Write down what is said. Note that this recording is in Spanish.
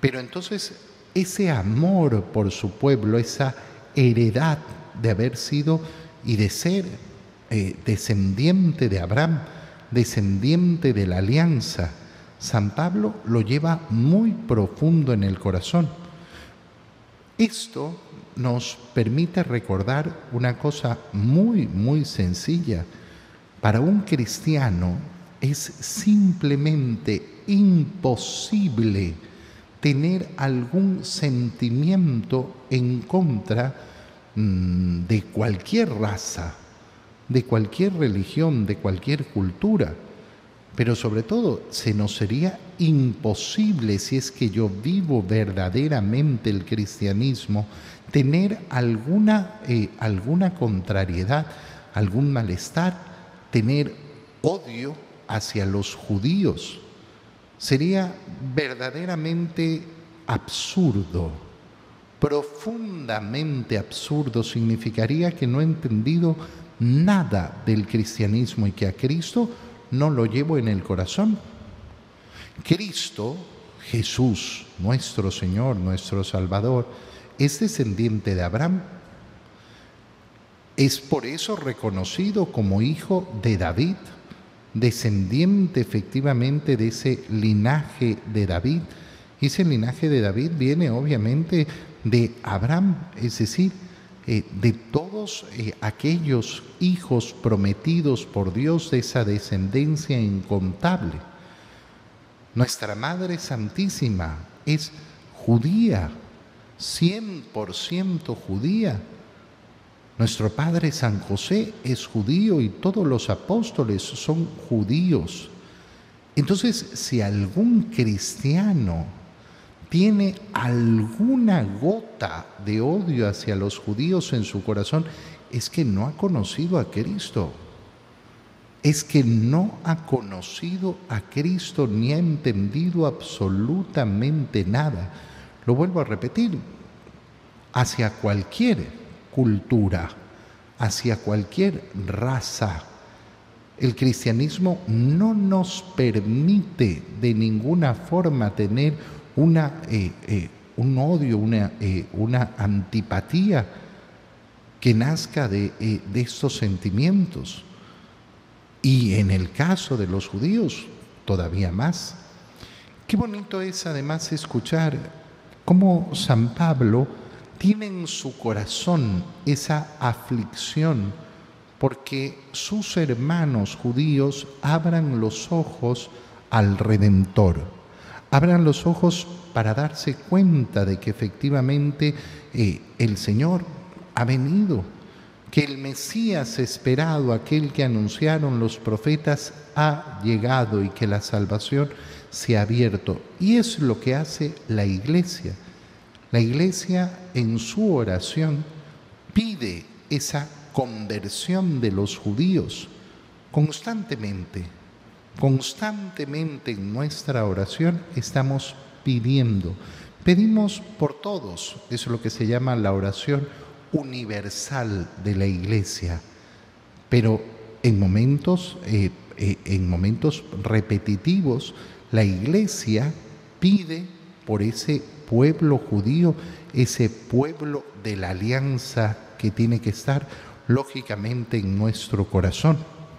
Pero entonces ese amor por su pueblo, esa heredad de haber sido y de ser eh, descendiente de Abraham, descendiente de la alianza, San Pablo lo lleva muy profundo en el corazón. Esto nos permite recordar una cosa muy, muy sencilla. Para un cristiano es simplemente imposible tener algún sentimiento en contra mm, de cualquier raza, de cualquier religión, de cualquier cultura. Pero sobre todo, se nos sería imposible, si es que yo vivo verdaderamente el cristianismo, tener alguna, eh, alguna contrariedad, algún malestar, tener odio hacia los judíos. Sería verdaderamente absurdo, profundamente absurdo, significaría que no he entendido nada del cristianismo y que a Cristo no lo llevo en el corazón. Cristo, Jesús, nuestro Señor, nuestro Salvador, es descendiente de Abraham. Es por eso reconocido como hijo de David, descendiente efectivamente de ese linaje de David. Y ese linaje de David viene obviamente de Abraham, es decir, eh, de todos eh, aquellos hijos prometidos por Dios de esa descendencia incontable. Nuestra Madre Santísima es judía, 100% judía. Nuestro Padre San José es judío y todos los apóstoles son judíos. Entonces, si algún cristiano tiene alguna gota de odio hacia los judíos en su corazón, es que no ha conocido a Cristo. Es que no ha conocido a Cristo ni ha entendido absolutamente nada. Lo vuelvo a repetir, hacia cualquier cultura, hacia cualquier raza, el cristianismo no nos permite de ninguna forma tener una, eh, eh, un odio, una, eh, una, antipatía que nazca de, de estos sentimientos. Y en el caso de los judíos, todavía más. Qué bonito es además escuchar cómo San Pablo tiene en su corazón esa aflicción porque sus hermanos judíos abran los ojos al Redentor abran los ojos para darse cuenta de que efectivamente eh, el Señor ha venido, que el Mesías esperado, aquel que anunciaron los profetas, ha llegado y que la salvación se ha abierto. Y es lo que hace la iglesia. La iglesia en su oración pide esa conversión de los judíos constantemente Constantemente en nuestra oración estamos pidiendo. Pedimos por todos. Eso es lo que se llama la oración universal de la iglesia. Pero en momentos, eh, eh, en momentos repetitivos, la iglesia pide por ese pueblo judío, ese pueblo de la alianza que tiene que estar lógicamente en nuestro corazón.